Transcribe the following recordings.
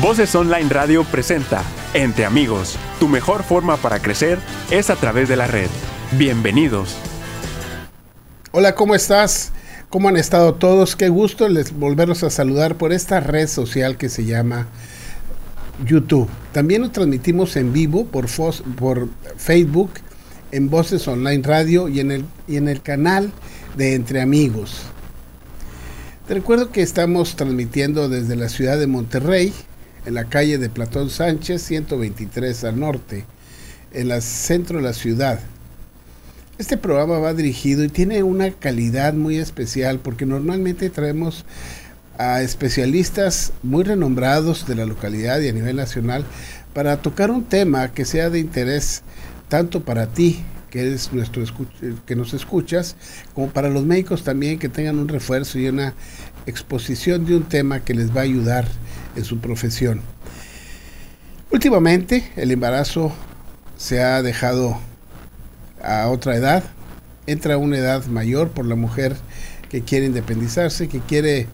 Voces Online Radio presenta Entre Amigos. Tu mejor forma para crecer es a través de la red. Bienvenidos. Hola, ¿cómo estás? ¿Cómo han estado todos? Qué gusto les volverlos a saludar por esta red social que se llama YouTube. También lo transmitimos en vivo por, por Facebook, en Voces Online Radio y en, el, y en el canal de Entre Amigos. Te recuerdo que estamos transmitiendo desde la ciudad de Monterrey, en la calle de Platón Sánchez, 123 al norte, en el centro de la ciudad. Este programa va dirigido y tiene una calidad muy especial porque normalmente traemos a especialistas muy renombrados de la localidad y a nivel nacional para tocar un tema que sea de interés tanto para ti que eres nuestro que nos escuchas como para los médicos también que tengan un refuerzo y una exposición de un tema que les va a ayudar en su profesión. Últimamente el embarazo se ha dejado a otra edad, entra a una edad mayor por la mujer que quiere independizarse, que quiere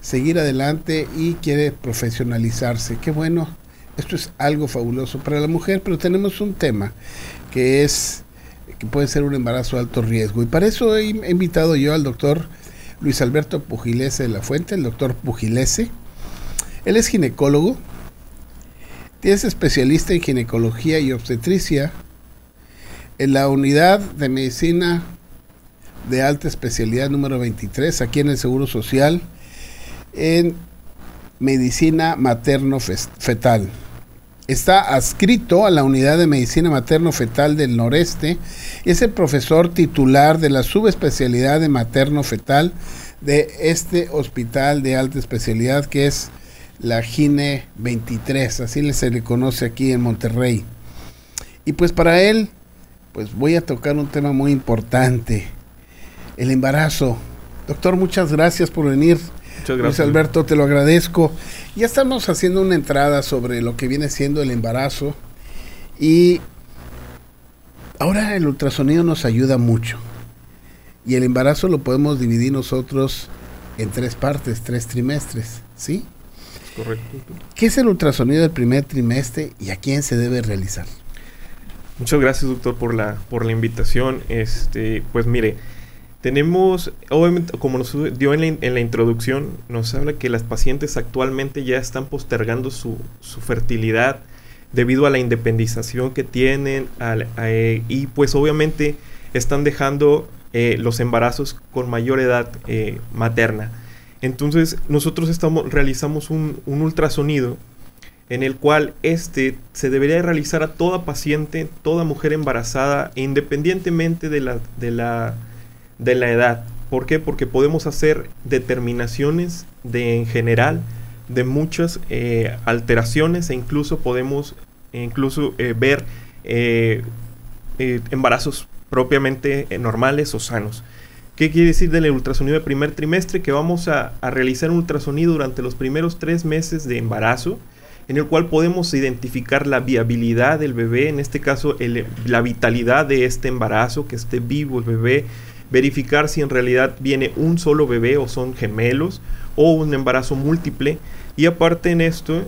seguir adelante y quiere profesionalizarse. Qué bueno, esto es algo fabuloso para la mujer, pero tenemos un tema que es que puede ser un embarazo de alto riesgo. Y para eso he invitado yo al doctor Luis Alberto Pugilese de la Fuente, el doctor Pugilese, él es ginecólogo, es especialista en ginecología y obstetricia en la unidad de medicina de alta especialidad número 23, aquí en el Seguro Social, en medicina materno-fetal. Está adscrito a la unidad de medicina materno-fetal del noreste es el profesor titular de la subespecialidad de materno-fetal de este hospital de alta especialidad que es la Gine 23, así se le conoce aquí en Monterrey. Y pues para él, pues voy a tocar un tema muy importante, el embarazo. Doctor, muchas gracias por venir. Muchas gracias. Luis Alberto, te lo agradezco. Ya estamos haciendo una entrada sobre lo que viene siendo el embarazo y ahora el ultrasonido nos ayuda mucho. Y el embarazo lo podemos dividir nosotros en tres partes, tres trimestres, ¿sí? Correcto. ¿Qué es el ultrasonido del primer trimestre y a quién se debe realizar? Muchas gracias, doctor, por la, por la invitación. Este, pues mire, tenemos, obviamente, como nos dio en la, introducción, nos habla que las pacientes actualmente ya están postergando su, fertilidad debido a la independización que tienen eh, y pues obviamente están dejando eh, los embarazos con mayor edad eh, materna. Entonces nosotros estamos, realizamos un, ultrasonido en el cual este se debería realizar a toda paciente, toda mujer embarazada, independientemente de la, de la, de la edad. ¿Por qué? Porque podemos hacer determinaciones de en general de muchas eh, alteraciones e incluso podemos incluso eh, ver eh, embarazos propiamente normales o sanos. ¿Qué quiere decir del ultrasonido de primer trimestre? Que vamos a, realizar un ultrasonido durante los primeros tres meses de embarazo, en el cual podemos identificar la viabilidad del bebé, en este caso la vitalidad de este embarazo, que esté vivo el bebé, verificar si en realidad viene un solo bebé o son gemelos o un embarazo múltiple. Y aparte en esto,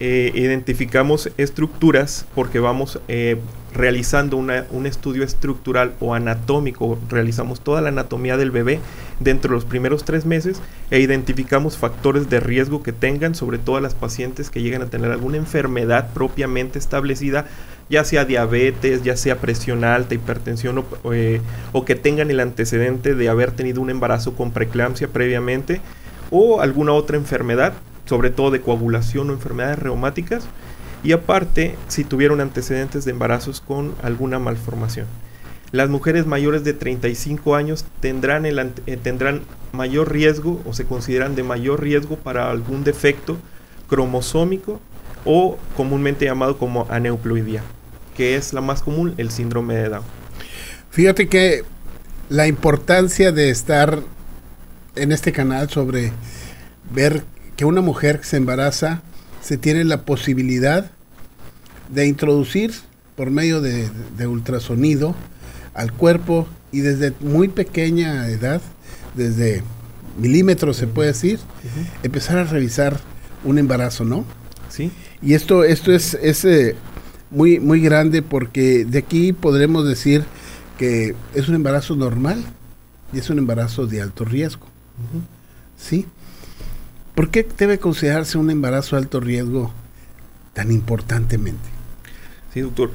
eh, identificamos estructuras porque vamos eh, realizando un estudio estructural o anatómico, realizamos toda la anatomía del bebé dentro de los primeros tres meses e identificamos factores de riesgo que tengan, sobre todo las pacientes que llegan a tener alguna enfermedad propiamente establecida, ya sea diabetes, ya sea presión alta, hipertensión o, eh, o que tengan el antecedente de haber tenido un embarazo con preeclampsia previamente o alguna otra enfermedad, sobre todo de coagulación o enfermedades reumáticas y aparte si tuvieron antecedentes de embarazos con alguna malformación. Las mujeres mayores de 35 años tendrán, el, eh, tendrán mayor riesgo o se consideran de mayor riesgo para algún defecto cromosómico o comúnmente llamado como aneuploidía, que es la más común, el síndrome de Down. Fíjate que la importancia de estar en este canal sobre ver que una mujer se embaraza se tiene la posibilidad de introducir por medio de, ultrasonido al cuerpo y desde muy pequeña edad, desde milímetros se puede decir, empezar a revisar un embarazo, ¿no? ¿Sí? Y esto, esto es, es eh, muy, muy grande porque de aquí podremos decir que es un embarazo normal y es un embarazo de alto riesgo. ¿Sí? ¿Por qué debe considerarse un embarazo de alto riesgo tan importantemente? Sí, doctor.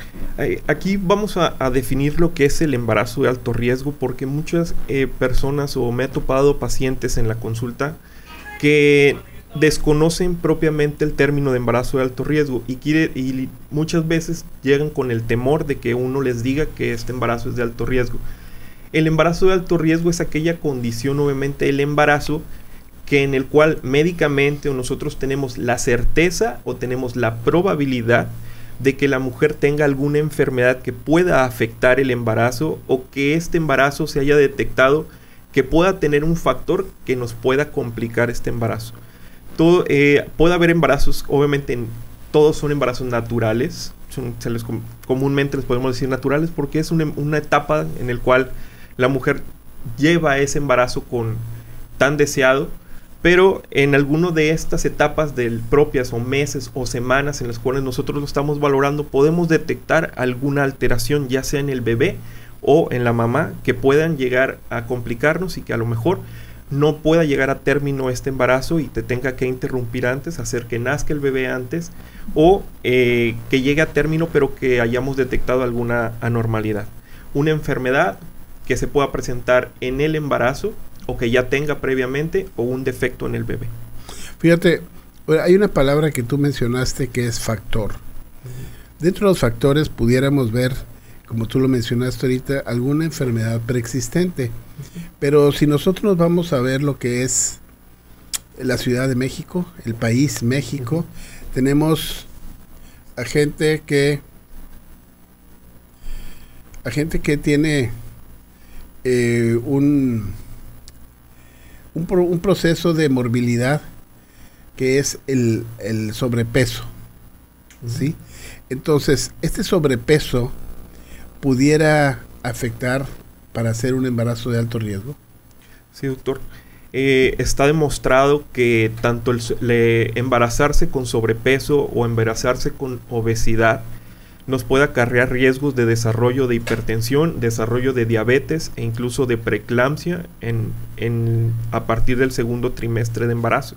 Aquí vamos a, definir lo que es el embarazo de alto riesgo porque muchas eh, personas o me ha topado pacientes en la consulta que desconocen propiamente el término de embarazo de alto riesgo y, quiere, y muchas veces llegan con el temor de que uno les diga que este embarazo es de alto riesgo. El embarazo de alto riesgo es aquella condición, obviamente, el embarazo que en el cual médicamente nosotros tenemos la certeza o tenemos la probabilidad de que la mujer tenga alguna enfermedad que pueda afectar el embarazo o que este embarazo se haya detectado que pueda tener un factor que nos pueda complicar este embarazo. Todo, eh, puede haber embarazos, obviamente todos son embarazos naturales, comúnmente les podemos decir naturales porque es una, una etapa en la cual la mujer lleva ese embarazo con tan deseado pero en alguno de estas etapas del propias o meses o semanas en las cuales nosotros lo estamos valorando, podemos detectar alguna alteración, ya sea en el bebé o en la mamá, que puedan llegar a complicarnos y que a lo mejor no pueda llegar a término este embarazo y te tenga que interrumpir antes, hacer que nazca el bebé antes, o eh, que llegue a término pero que hayamos detectado alguna anormalidad. Una enfermedad que se pueda presentar en el embarazo o que ya tenga previamente o un defecto en el bebé. Fíjate, hay una palabra que tú mencionaste que es factor. Dentro de los factores pudiéramos ver, como tú lo mencionaste ahorita, alguna enfermedad preexistente. Pero si nosotros nos vamos a ver lo que es la Ciudad de México, el país México, tenemos a gente que a gente que tiene eh, un un, proceso de morbilidad que es el, sobrepeso. ¿sí? Entonces, este sobrepeso pudiera afectar para hacer un embarazo de alto riesgo. Sí, doctor. Eh, está demostrado que tanto el, embarazarse con sobrepeso o embarazarse con obesidad nos puede acarrear riesgos de desarrollo de hipertensión, desarrollo de diabetes e incluso de preeclampsia en, a partir del segundo trimestre de embarazo.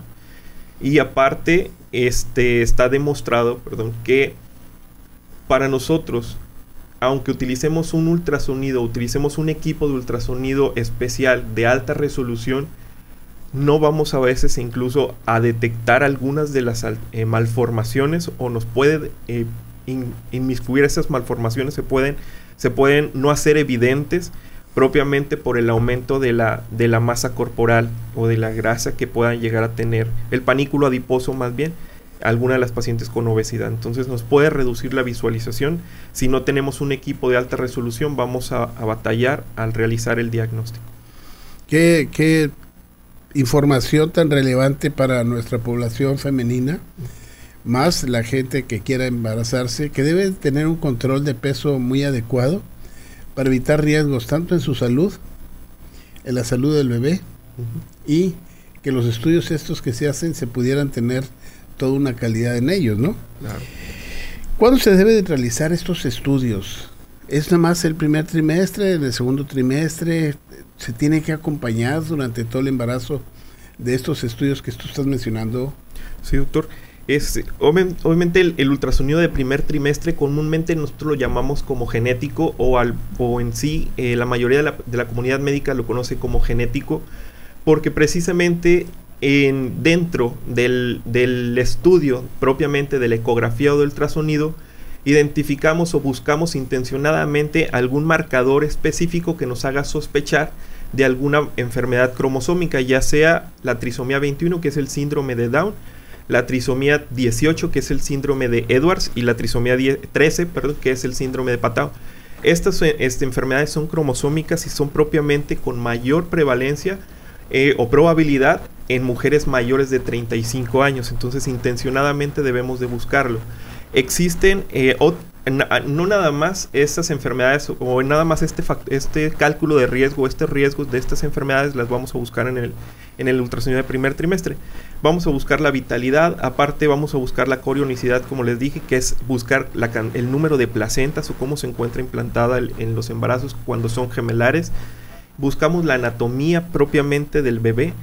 Y aparte, este, está demostrado perdón, que para nosotros, aunque utilicemos un ultrasonido, utilicemos un equipo de ultrasonido especial de alta resolución, no vamos a veces incluso a detectar algunas de las eh, malformaciones o nos puede eh, inmiscuir esas malformaciones se pueden, se pueden no hacer evidentes propiamente por el aumento de la, de la masa corporal o de la grasa que puedan llegar a tener el panículo adiposo más bien alguna de las pacientes con obesidad. Entonces nos puede reducir la visualización. Si no tenemos un equipo de alta resolución, vamos a, batallar al realizar el diagnóstico. ¿Qué, ¿Qué, información tan relevante para nuestra población femenina? Más la gente que quiera embarazarse, que debe tener un control de peso muy adecuado para evitar riesgos tanto en su salud, en la salud del bebé, y que los estudios estos que se hacen se pudieran tener toda una calidad en ellos, ¿no? Claro. ¿Cuándo se debe de realizar estos estudios? ¿Es nada más el primer trimestre, en el segundo trimestre? ¿Se tiene que acompañar durante todo el embarazo de estos estudios que tú estás mencionando? Sí, doctor es obviamente el, ultrasonido de primer trimestre comúnmente nosotros lo llamamos como genético o, en sí eh, la mayoría de la, comunidad médica lo conoce como genético porque precisamente en, dentro del estudio propiamente de la ecografía o del ultrasonido identificamos o buscamos intencionadamente algún marcador específico que nos haga sospechar de alguna enfermedad cromosómica, ya sea la trisomía 21, que es el síndrome de Down, la trisomía 18, que es el síndrome de Edwards, y la trisomía 13, perdón, que es el síndrome de Patau. Estas, eh, este, enfermedades son cromosómicas y son propiamente con mayor prevalencia eh, o probabilidad en mujeres mayores de 35 años. Entonces, intencionadamente debemos de buscarlo. Existen, eh, no nada más estas enfermedades o nada más este, este cálculo de riesgo, este riesgo de estas enfermedades las vamos a buscar en el, en el ultrasonido de primer trimestre. Vamos a buscar la vitalidad, aparte vamos a buscar la corionicidad, como les dije, que es buscar el número de placentas o cómo se encuentra implantada en los embarazos cuando son gemelares. Buscamos la anatomía propiamente del bebé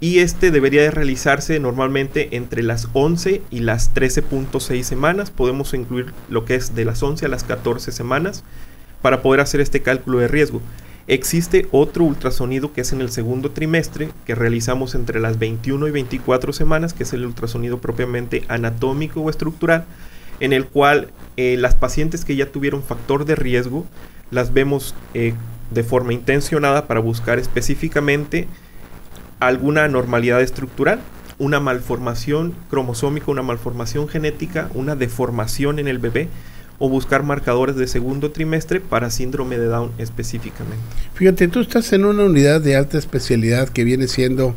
y este debería de realizarse normalmente entre las 11 y las 13.6 semanas. Podemos incluir lo que es de las 11 a las 14 semanas para poder hacer este cálculo de riesgo. Existe otro ultrasonido que es en el segundo trimestre, que realizamos entre las 21 y 24 semanas, que es el ultrasonido propiamente anatómico o estructural, en el cual eh, las pacientes que ya tuvieron factor de riesgo las vemos eh, de forma intencionada para buscar específicamente alguna anormalidad estructural, una malformación cromosómica, una malformación genética, una deformación en el bebé o buscar marcadores de segundo trimestre para síndrome de Down específicamente. Fíjate, tú estás en una unidad de alta especialidad que viene siendo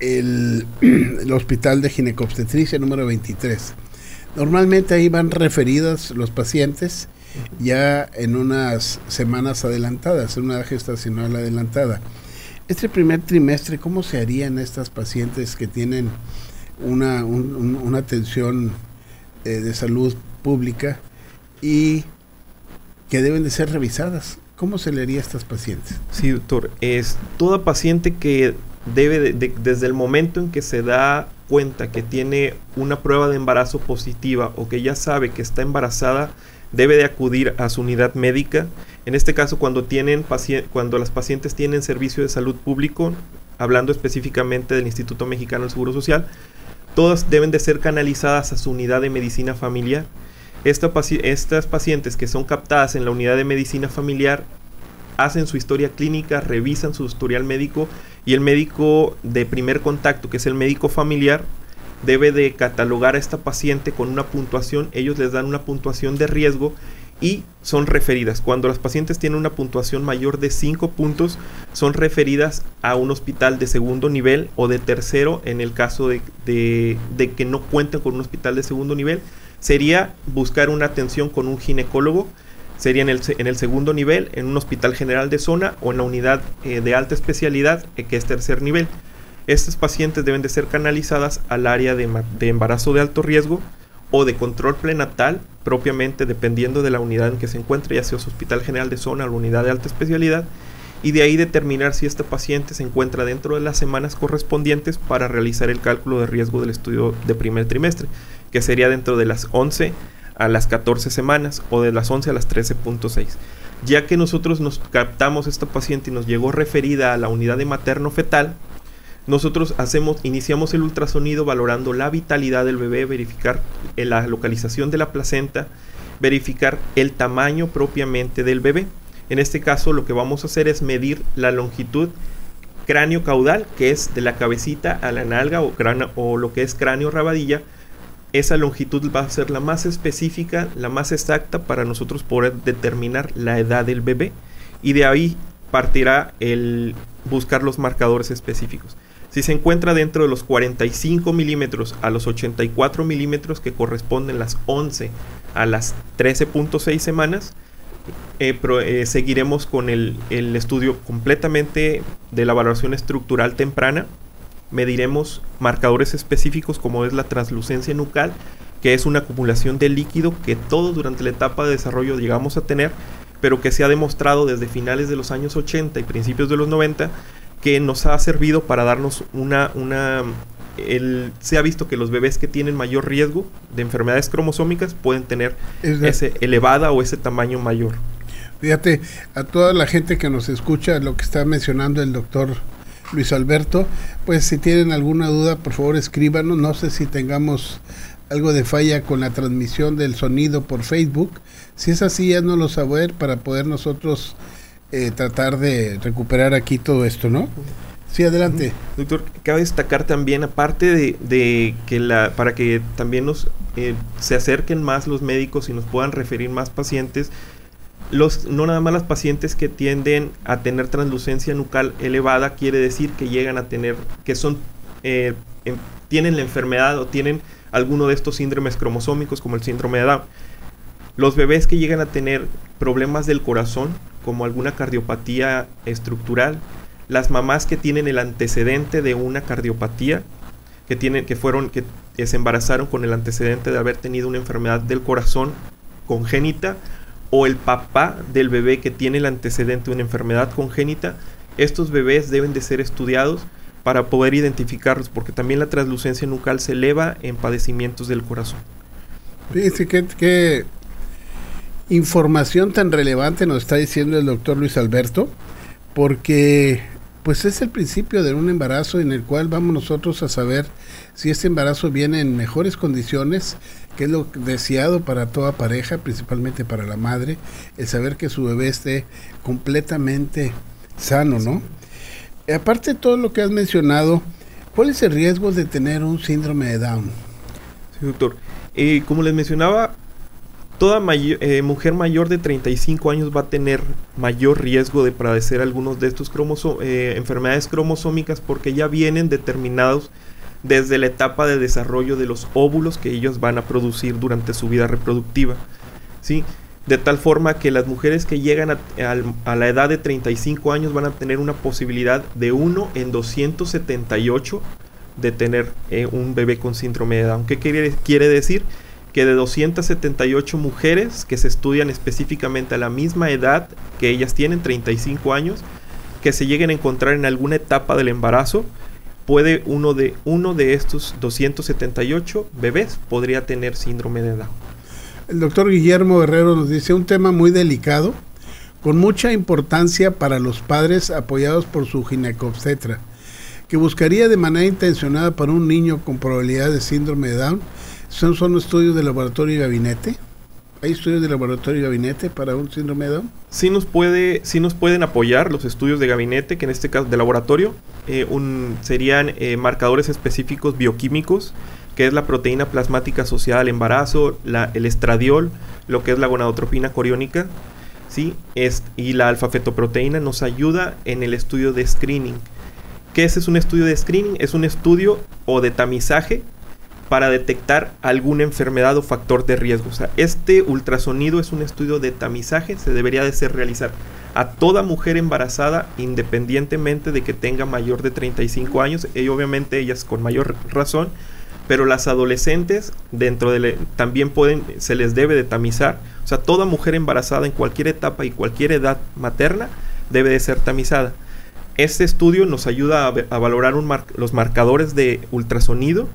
el, Hospital de Ginecobstetricia número 23. Normalmente ahí van referidos los pacientes ya en unas semanas adelantadas, en una gestacional adelantada. Este primer trimestre, ¿cómo se harían estas pacientes que tienen una, una atención eh, de salud pública y que deben de ser revisadas? ¿Cómo se le haría a estas pacientes? Sí, doctor. Es toda paciente que debe, desde el momento en que se da cuenta que tiene una prueba de embarazo positiva o que ya sabe que está embarazada, debe de acudir a su unidad médica en este caso, cuando, tienen cuando las pacientes tienen servicio de salud público, hablando específicamente del Instituto Mexicano del Seguro Social, todas deben de ser canalizadas a su unidad de medicina familiar. estas pacientes que son captadas en la unidad de medicina familiar hacen su historia clínica, revisan su historial médico y el médico de primer contacto, que es el médico familiar, debe de catalogar a esta paciente con una puntuación. Ellos les dan una puntuación de riesgo y son referidas. Cuando las pacientes tienen una puntuación mayor de 5 puntos, son referidas a un hospital de segundo nivel o de tercero en el caso de, que no cuenten con un hospital de segundo nivel. Sería buscar una atención con un ginecólogo, sería en el, en el segundo nivel, en un hospital general de zona o en la unidad eh, de alta especialidad, eh, que es tercer nivel. Estas pacientes deben de ser canalizadas al área de, de embarazo de alto riesgo, o de control prenatal, propiamente dependiendo de la unidad en que se encuentre, ya sea su hospital general de zona o la unidad de alta especialidad, y de ahí determinar si este paciente se encuentra dentro de las semanas correspondientes para realizar el cálculo de riesgo del estudio de primer trimestre, que sería dentro de las 11 a las 14 semanas o de las 11 a las 13.6. Ya que nosotros nos captamos esta paciente y nos llegó referida a la unidad de materno fetal, nosotros hacemos, iniciamos el ultrasonido valorando la vitalidad del bebé, verificar eh, la localización de la placenta, verificar el tamaño propiamente del bebé. En este caso lo que vamos a hacer es medir la longitud cráneo caudal, que es de la cabecita a la nalga o, o lo que es cráneo rabadilla. Esa longitud va a ser la más específica, la más exacta para nosotros poder determinar la edad del bebé y de ahí partirá el buscar los marcadores específicos. Si se encuentra dentro de los 45 milímetros a los 84 milímetros que corresponden las 11 a las 13.6 semanas, eh, eh, seguiremos con el, el, estudio completamente de la valoración estructural temprana. Mediremos marcadores específicos como es la translucencia nucal, que es una acumulación de líquido que todos durante la etapa de desarrollo llegamos a tener, pero que se ha demostrado desde finales de los años 80 y principios de los 90 que nos ha servido para darnos una, una se ha visto que los bebés que tienen mayor riesgo de enfermedades cromosómicas pueden tener ese elevada o ese tamaño mayor. Fíjate, a toda la gente que nos escucha, lo que está mencionando el doctor Luis Alberto, pues si tienen alguna duda, por favor escríbanos. No sé si tengamos algo de falla con la transmisión del sonido por Facebook. Si es así, ya no lo saber para poder nosotros eh, tratar de recuperar aquí todo esto, ¿no? Sí, adelante. Doctor, cabe destacar también, aparte de, que la, para que también nos eh, se acerquen más los médicos y nos puedan referir más pacientes, los, no nada más las pacientes que tienden a tener translucencia nucal elevada, quiere decir que llegan a tener, que son, eh, em, tienen la enfermedad o tienen alguno de estos síndromes cromosómicos como el síndrome de Down. Los bebés que llegan a tener problemas del corazón, como alguna cardiopatía estructural, las mamás que tienen el antecedente de una cardiopatía, que tienen, que fueron, que se embarazaron con el antecedente de haber tenido una enfermedad del corazón congénita, o el papá del bebé que tiene el antecedente de una enfermedad congénita, estos bebés deben de ser estudiados para poder identificarlos, porque también la translucencia nucal se eleva en padecimientos del corazón. Fíjense qué, información tan relevante nos está diciendo el doctor Luis Alberto, porque pues es el principio de un embarazo en el cual vamos nosotros a saber si este embarazo viene en mejores condiciones, que es lo deseado para toda pareja, principalmente para la madre, el saber que su bebé esté completamente sano, ¿no? Aparte de todo lo que has mencionado, ¿cuál es el riesgo de tener un síndrome de Down? Sí, doctor. Eh, como les mencionaba, toda eh, mujer mayor de 35 años va a tener mayor riesgo de padecer algunos de estos eh, enfermedades cromosómicas porque ya vienen determinados desde la etapa de desarrollo de los óvulos que ellos van a producir durante su vida reproductiva. ¿sí? De tal forma que las mujeres que llegan a, la edad de 35 años van a tener una posibilidad de 1 en 278 de tener eh, un bebé con síndrome de Down. ¿Qué quiere, quiere decir? Que de 278 mujeres que se estudian específicamente a la misma edad que ellas tienen, 35 años, que se lleguen a encontrar en alguna etapa del embarazo, puede uno de, uno de estos 278 bebés podría tener síndrome de Down. El doctor Guillermo Herrero nos dice un tema muy delicado, con mucha importancia para los padres apoyados por su ginecobstetra, que buscaría de manera intencionada para un niño con probabilidad de síndrome de Down. Son, son estudios de laboratorio y gabinete. ¿Hay estudios de laboratorio y gabinete para un síndrome de Down? Sí nos, puede, sí nos pueden apoyar los estudios de gabinete, que en este caso de laboratorio, eh, un, serían eh, marcadores específicos bioquímicos, que es la proteína plasmática asociada al embarazo, la, el estradiol, lo que es la gonadotropina coriónica, ¿sí? Es, y la alfa-fetoproteína nos ayuda en el estudio de screening. ¿Qué es, es un estudio de screening? Es un estudio o de tamizaje para detectar alguna enfermedad o factor de riesgo. O sea, este ultrasonido es un estudio de tamizaje, se debería de ser realizar a toda mujer embarazada independientemente de que tenga mayor de 35 años y obviamente ellas con mayor razón, pero las adolescentes dentro de también pueden se les debe de tamizar, o sea, toda mujer embarazada en cualquier etapa y cualquier edad materna debe de ser tamizada. Este estudio nos ayuda a, valorar los marcadores de ultrasonido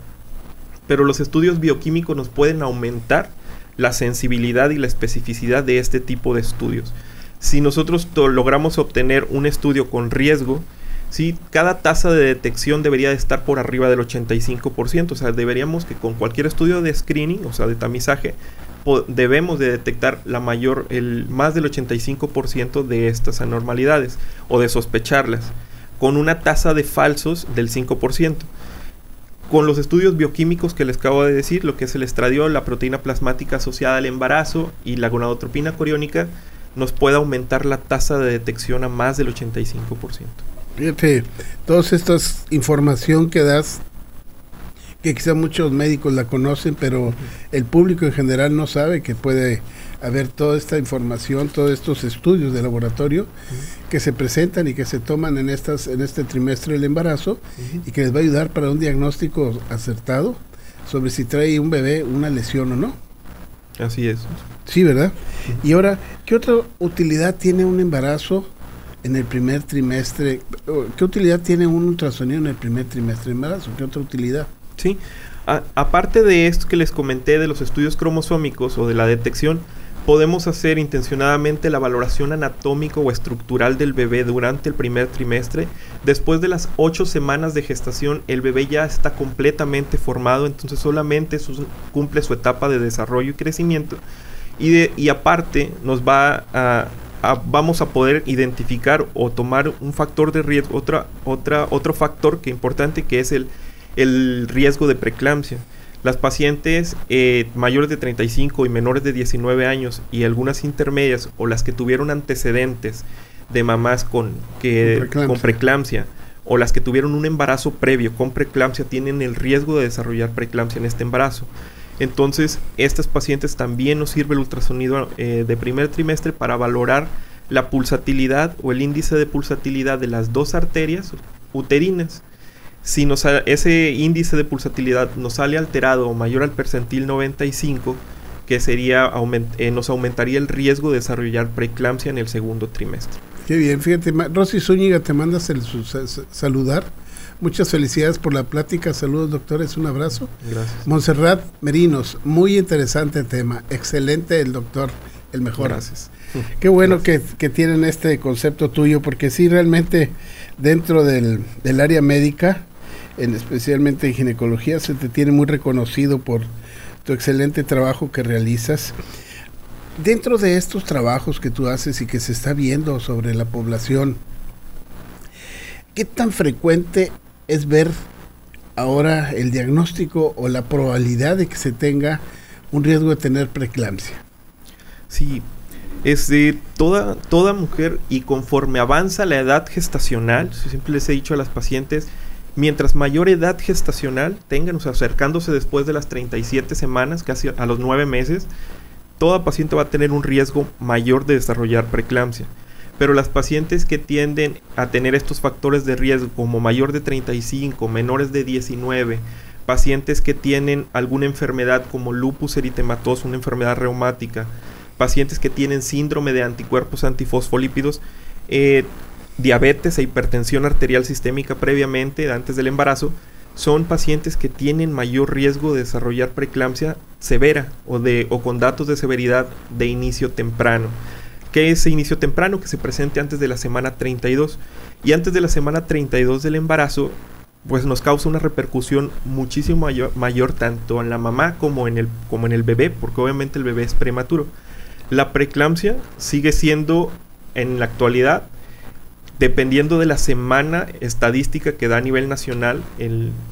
pero los estudios bioquímicos nos pueden aumentar la sensibilidad y la especificidad de este tipo de estudios. Si nosotros logramos obtener un estudio con riesgo, ¿sí? cada tasa de detección debería de estar por arriba del 85%, o sea, deberíamos que con cualquier estudio de screening, o sea, de tamizaje, debemos de detectar la mayor, el más del 85% de estas anormalidades o de sospecharlas, con una tasa de falsos del 5% con los estudios bioquímicos que les acabo de decir, lo que es el estradiol, la proteína plasmática asociada al embarazo y la gonadotropina coriónica, nos puede aumentar la tasa de detección a más del 85%. Fíjate, toda esta información que das, que quizá muchos médicos la conocen, pero el público en general no sabe que puede a ver toda esta información, todos estos estudios de laboratorio que se presentan y que se toman en estas en este trimestre del embarazo y que les va a ayudar para un diagnóstico acertado sobre si trae un bebé una lesión o no. Así es. Sí, ¿verdad? Y ahora, ¿qué otra utilidad tiene un embarazo en el primer trimestre? ¿Qué utilidad tiene un ultrasonido en el primer trimestre de embarazo? ¿Qué otra utilidad? Sí, aparte de esto que les comenté de los estudios cromosómicos o de la detección, podemos hacer intencionadamente la valoración anatómico o estructural del bebé durante el primer trimestre. Después de las ocho semanas de gestación, el bebé ya está completamente formado, entonces solamente cumple su etapa de desarrollo y crecimiento. Y, y aparte nos va a, vamos a poder identificar o tomar un factor de riesgo, otra, otra, otro factor que importante que es el, el riesgo de preeclampsia. Las pacientes eh, mayores de 35 y menores de 19 años y algunas intermedias o las que tuvieron antecedentes de mamás con, que, con preeclampsia o las que tuvieron un embarazo previo con preeclampsia tienen el riesgo de desarrollar preeclampsia en este embarazo. Entonces, estas pacientes también nos sirve el ultrasonido eh, de primer trimestre para valorar la pulsatilidad o el índice de pulsatilidad de las dos arterias uterinas. Si nos, ese índice de pulsatilidad nos sale alterado o mayor al percentil 95, que sería eh, nos aumentaría el riesgo de desarrollar preeclampsia en el segundo trimestre. Qué bien, fíjate, Rosy Zúñiga te mandas el saludar. Muchas felicidades por la plática. Saludos, doctores. Un abrazo. Gracias. Montserrat Merinos, muy interesante tema. Excelente el doctor, el mejor. Gracias. Qué bueno que, tienen este concepto tuyo, porque sí, realmente dentro del, del área médica, en, especialmente en ginecología, se te tiene muy reconocido por tu excelente trabajo que realizas. Dentro de estos trabajos que tú haces y que se está viendo sobre la población, ¿qué tan frecuente es ver ahora el diagnóstico o la probabilidad de que se tenga un riesgo de tener preeclampsia? Sí, es de toda, toda mujer y conforme avanza la edad gestacional, siempre les he dicho a las pacientes, mientras mayor edad gestacional tengan, o sea, acercándose después de las 37 semanas, casi a los 9 meses, toda paciente va a tener un riesgo mayor de desarrollar preeclampsia. Pero las pacientes que tienden a tener estos factores de riesgo como mayor de 35, menores de 19, pacientes que tienen alguna enfermedad como lupus eritematoso, una enfermedad reumática, pacientes que tienen síndrome de anticuerpos antifosfolípidos, eh, diabetes e hipertensión arterial sistémica previamente, antes del embarazo, son pacientes que tienen mayor riesgo de desarrollar preeclampsia severa o, de, o con datos de severidad de inicio temprano. ¿Qué es inicio temprano? Que se presente antes de la semana 32. Y antes de la semana 32 del embarazo, pues nos causa una repercusión muchísimo mayor, mayor tanto en la mamá como en, el, como en el bebé, porque obviamente el bebé es prematuro. La preeclampsia sigue siendo en la actualidad dependiendo de la semana estadística que da a nivel nacional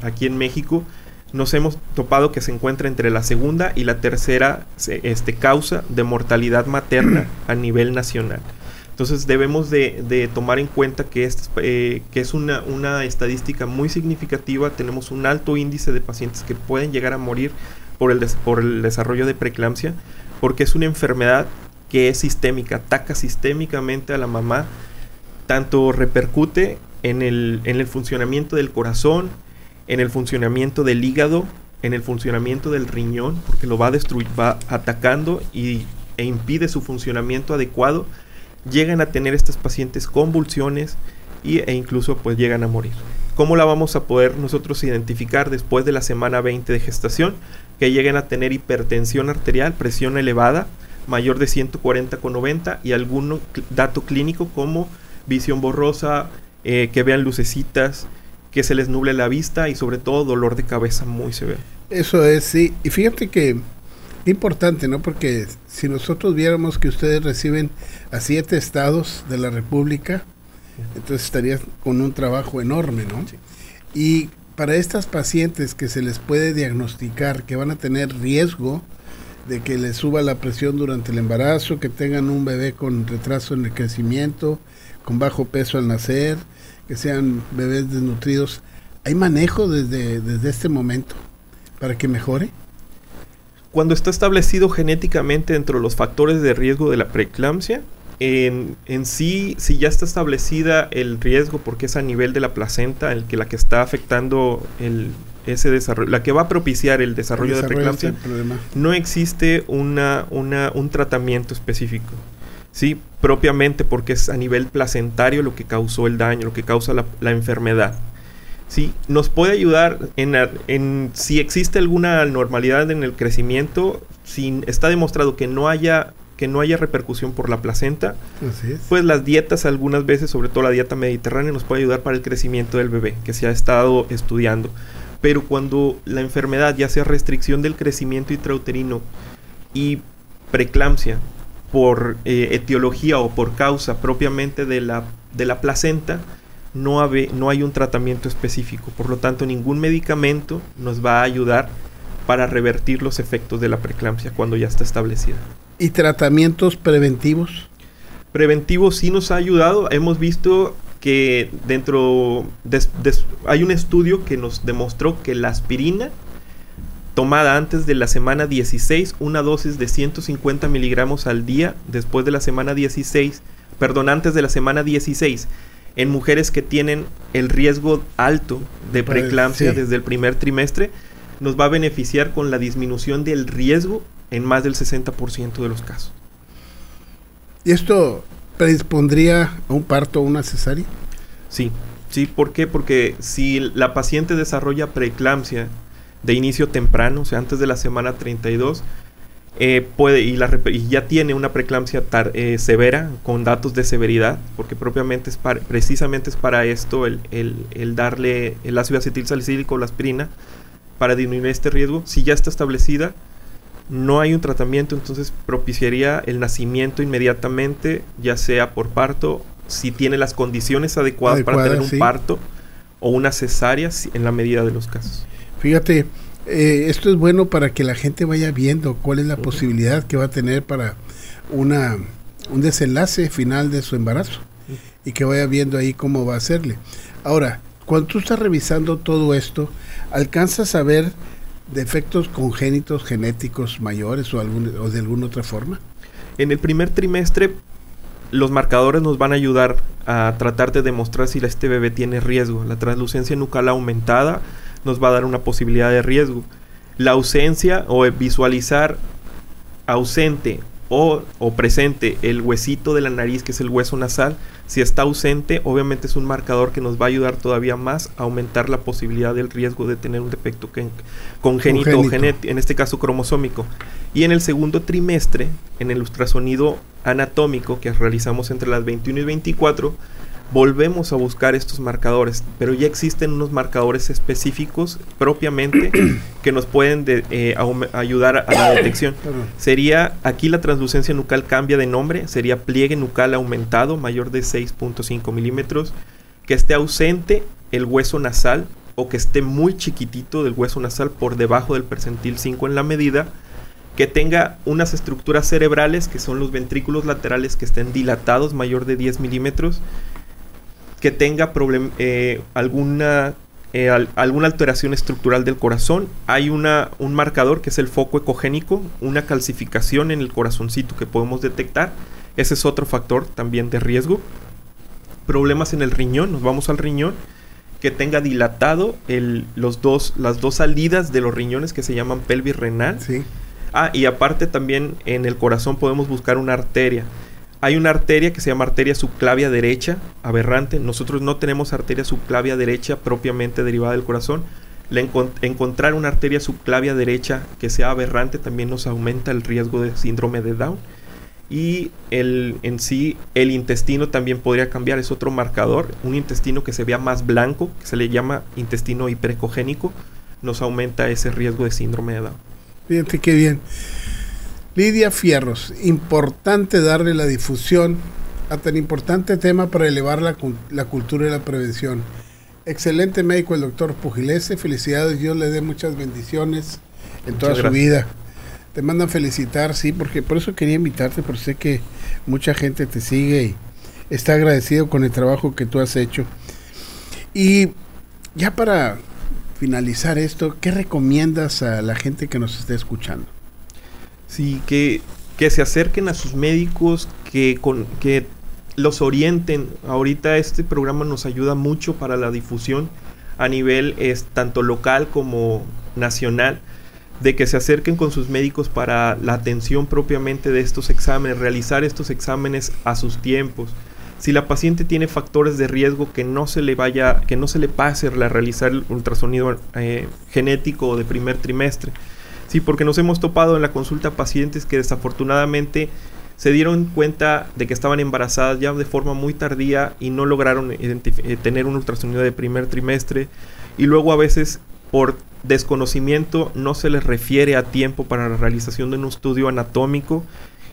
aquí en México, nos hemos topado que se encuentra entre la segunda y la tercera este, causa de mortalidad materna a nivel nacional. Entonces debemos de, tomar en cuenta que, es, eh, que es una, una, estadística muy significativa, tenemos un alto índice de pacientes que pueden llegar a morir por el, por el desarrollo de preeclampsia, porque es una enfermedad que es sistémica, ataca sistémicamente a la mamá tanto repercute en el, en el funcionamiento del corazón, en el funcionamiento del hígado, en el funcionamiento del riñón, porque lo va, destruir, va atacando y, e impide su funcionamiento adecuado, llegan a tener estas pacientes convulsiones y, e incluso pues llegan a morir. ¿Cómo la vamos a poder nosotros identificar después de la semana 20 de gestación? Que lleguen a tener hipertensión arterial, presión elevada, mayor de 140 con 90 y algún dato clínico como visión borrosa, eh, que vean lucecitas, que se les nuble la vista y sobre todo dolor de cabeza muy severo. Eso es, sí. Y fíjate que importante, ¿no? Porque si nosotros viéramos que ustedes reciben a siete estados de la República, entonces estaría con un trabajo enorme, ¿no? Y para estas pacientes que se les puede diagnosticar que van a tener riesgo de que les suba la presión durante el embarazo, que tengan un bebé con retraso en el crecimiento, con bajo peso al nacer, que sean bebés desnutridos. ¿Hay manejo desde, desde este momento para que mejore? Cuando está establecido genéticamente dentro de los factores de riesgo de la preeclampsia, en, en, sí, si ya está establecida el riesgo, porque es a nivel de la placenta, el que la que está afectando el, ese desarrollo, la que va a propiciar el desarrollo, de preeclampsia, no existe una, una, un tratamiento específico. Sí, propiamente porque es a nivel placentario lo que causó el daño, lo que causa la, enfermedad. Sí, nos puede ayudar en, en, si existe alguna anormalidad en el crecimiento, si está demostrado que no haya que no haya repercusión por la placenta, pues las dietas algunas veces, sobre todo la dieta mediterránea, nos puede ayudar para el crecimiento del bebé, que se ha estado estudiando. Pero cuando la enfermedad, ya sea restricción del crecimiento intrauterino y preeclampsia, por eh, etiología o por causa propiamente de la, de la placenta, no, no hay un tratamiento específico. Por lo tanto, ningún medicamento nos va a ayudar para revertir los efectos de la preeclampsia cuando ya está establecida. ¿Y tratamientos preventivos? Preventivos sí nos ha ayudado. Hemos visto que dentro hay un estudio que nos demostró que la aspirina tomada antes de la semana 16, una dosis de 150 miligramos al día después de la semana 16, perdón, antes de la semana 16, en mujeres que tienen el riesgo alto de pues, preeclampsia desde el primer trimestre, nos va a beneficiar con la disminución del riesgo en más del 60% de los casos. ¿Y esto predispondría a un parto o una cesárea? Sí, sí, ¿por qué? Porque si la paciente desarrolla preeclampsia de inicio temprano, o sea, antes de la semana 32, eh, puede y, la, ya tiene una preeclampsia eh, severa con datos de severidad, porque propiamente es para, precisamente es para esto el, el darle el ácido acetil salicílico o la aspirina para disminuir este riesgo. Si ya está establecida, no hay un tratamiento, entonces propiciaría el nacimiento inmediatamente, ya sea por parto, si tiene las condiciones adecuadas para tener un parto o una cesárea en la medida de los casos. Fíjate, eh, esto es bueno para que la gente vaya viendo cuál es la posibilidad que va a tener para una un desenlace final de su embarazo y que vaya viendo ahí cómo va a hacerle. Ahora, cuando tú estás revisando todo esto, ¿alcanzas a ver defectos congénitos genéticos mayores o, algún, o de alguna otra forma? En el primer trimestre los marcadores nos van a ayudar a tratar de demostrar si este bebé tiene riesgo. La translucencia nucal aumentada nos va a dar una posibilidad de riesgo. La ausencia o visualizar ausente o, presente el huesito de la nariz, que es el hueso nasal, si está ausente, obviamente es un marcador que nos va a ayudar todavía más a aumentar la posibilidad del riesgo de tener un defecto congénito, o en este caso cromosómico. Y en el segundo trimestre, en el ultrasonido anatómico que realizamos entre las 21 y 24, volvemos a buscar estos marcadores, pero ya existen unos marcadores específicos propiamente que nos pueden eh, ayudar a la detección. Sería, aquí la translucencia nucal cambia de nombre, sería pliegue nucal aumentado mayor de 6.5 milímetros, que esté ausente el hueso nasal o que esté muy chiquitito del hueso nasal por debajo del percentil 5 en la medida, que tenga unas estructuras cerebrales que son los ventrículos laterales que estén dilatados mayor de 10 milímetros, que tenga eh, alguna, eh, alguna alteración estructural del corazón. Hay una, un marcador que es el foco ecogénico, una calcificación en el corazoncito que podemos detectar. Ese es otro factor también de riesgo. Problemas en el riñón, nos vamos al riñón, que tenga dilatado el, los dos, las dos salidas de los riñones que se llaman pelvis renal. Ah, y aparte también en el corazón podemos buscar una arteria. Hay una arteria que se llama arteria subclavia derecha, aberrante. Nosotros no tenemos arteria subclavia derecha propiamente derivada del corazón. encontrar una arteria subclavia derecha que sea aberrante también nos aumenta el riesgo de síndrome de Down. Y el, en sí, el intestino también podría cambiar, es otro marcador. Un intestino que se vea más blanco, que se le llama intestino hiperecogénico, nos aumenta ese riesgo de síndrome de Down. Fíjate qué bien. Lidia Fierros, importante darle la difusión a tan importante tema para elevar la, cultura y la prevención. Excelente médico el doctor Pugilese, felicidades, Dios le dé muchas bendiciones en toda su vida. Te mandan felicitar, sí, porque por eso quería invitarte, porque sé que mucha gente te sigue y está agradecido con el trabajo que tú has hecho. Y ya para finalizar esto, ¿qué recomiendas a la gente que nos esté escuchando? Sí, que, que se acerquen a sus médicos, que, con, que los orienten. Ahorita este programa nos ayuda mucho para la difusión a nivel es, tanto local como nacional, de que se acerquen con sus médicos para la atención propiamente de estos exámenes, realizar estos exámenes a sus tiempos. Si la paciente tiene factores de riesgo que no se le vaya, que no se le pase a realizar el ultrasonido eh, genético de primer trimestre, Sí, porque nos hemos topado en la consulta pacientes que desafortunadamente se dieron cuenta de que estaban embarazadas ya de forma muy tardía y no lograron eh, tener un ultrasonido de primer trimestre. Y luego a veces por desconocimiento no se les refiere a tiempo para la realización de un estudio anatómico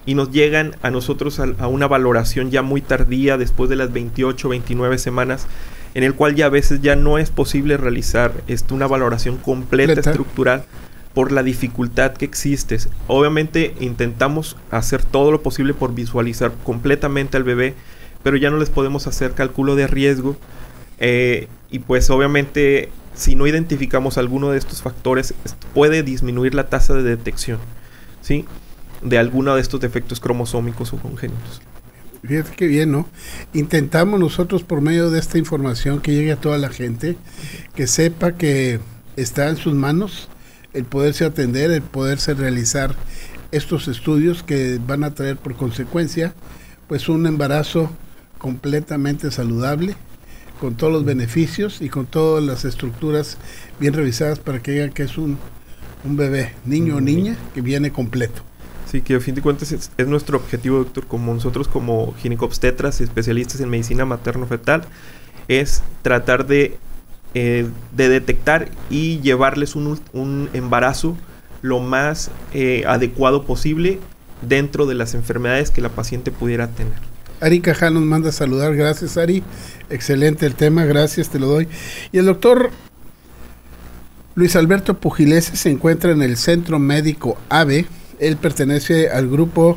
y nos llegan a nosotros a, una valoración ya muy tardía después de las 28 29 semanas en el cual ya a veces ya no es posible realizar esto, una valoración completa. estructural por la dificultad que existe. Obviamente intentamos hacer todo lo posible por visualizar completamente al bebé, pero ya no les podemos hacer cálculo de riesgo. Eh, y pues obviamente si no identificamos alguno de estos factores, puede disminuir la tasa de detección, ¿sí? De alguno de estos defectos cromosómicos o congénitos. Fíjate qué bien, ¿no? Intentamos nosotros por medio de esta información que llegue a toda la gente, que sepa que está en sus manos el poderse atender, el poderse realizar estos estudios que van a traer por consecuencia pues un embarazo completamente saludable, con todos los beneficios y con todas las estructuras bien revisadas para que digan que es un, un bebé, niño o niña, que viene completo. Sí, que a fin de cuentas es, nuestro objetivo, doctor, como nosotros como ginecobstetras y especialistas en medicina materno-fetal, es tratar de, eh, de detectar y llevarles un, un embarazo lo más eh, adecuado posible dentro de las enfermedades que la paciente pudiera tener. Ari Cajá nos manda a saludar. Gracias, Ari. Excelente el tema. Gracias, te lo doy. Y el doctor Luis Alberto Pujilese se encuentra en el Centro Médico AVE. Él pertenece al grupo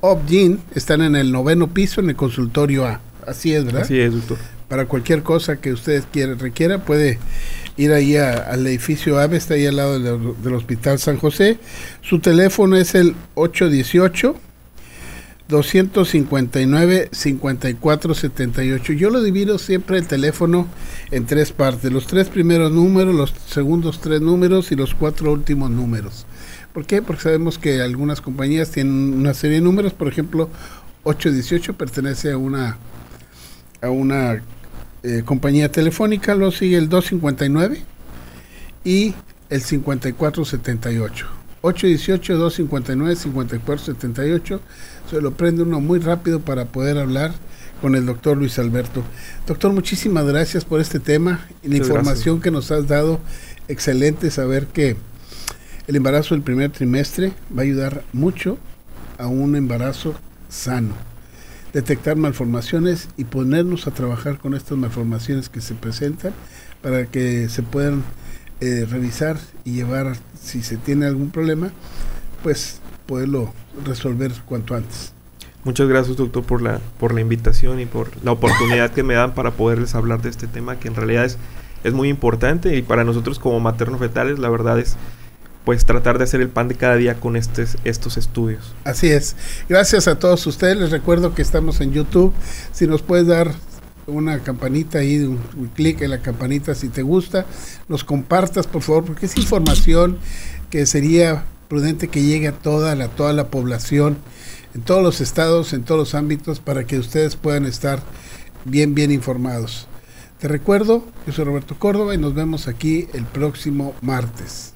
Obgyn. Están en el noveno piso en el consultorio A. Así es, ¿verdad? Así es, doctor. Para cualquier cosa que usted quiera, requiera, puede ir ahí al edificio AVE, está ahí al lado del Hospital San José. Su teléfono es el 818 259 5478. Yo lo divido siempre el teléfono en tres partes: los tres primeros números, los segundos tres números y los cuatro últimos números. ¿Por qué? Porque sabemos que algunas compañías tienen una serie de números, por ejemplo, 818 pertenece a una a una eh, compañía telefónica, lo sigue el 259 y el 5478. 818-259-5478. Se lo prende uno muy rápido para poder hablar con el doctor Luis Alberto. Doctor, muchísimas gracias por este tema y la información que nos has dado. Excelente saber que el embarazo del primer trimestre va a ayudar mucho a un embarazo sano. Detectar malformaciones y ponernos a trabajar con estas malformaciones que se presentan para que se puedan eh, revisar y llevar, si se tiene algún problema, pues poderlo resolver cuanto antes. Muchas gracias, doctor, por la, por la invitación y por la oportunidad que me dan para poderles hablar de este tema que en realidad es, es muy importante y para nosotros como materno fetales la verdad es pues tratar de hacer el pan de cada día con estos, estos estudios. Así es. Gracias a todos ustedes. Les recuerdo que estamos en YouTube. Si nos puedes dar una campanita ahí, un, clic en la campanita si te gusta, nos compartas por favor, porque es información que sería prudente que llegue a toda la, toda la población, en todos los estados, en todos los ámbitos, para que ustedes puedan estar bien, bien informados. Te recuerdo, yo soy Roberto Córdoba y nos vemos aquí el próximo martes.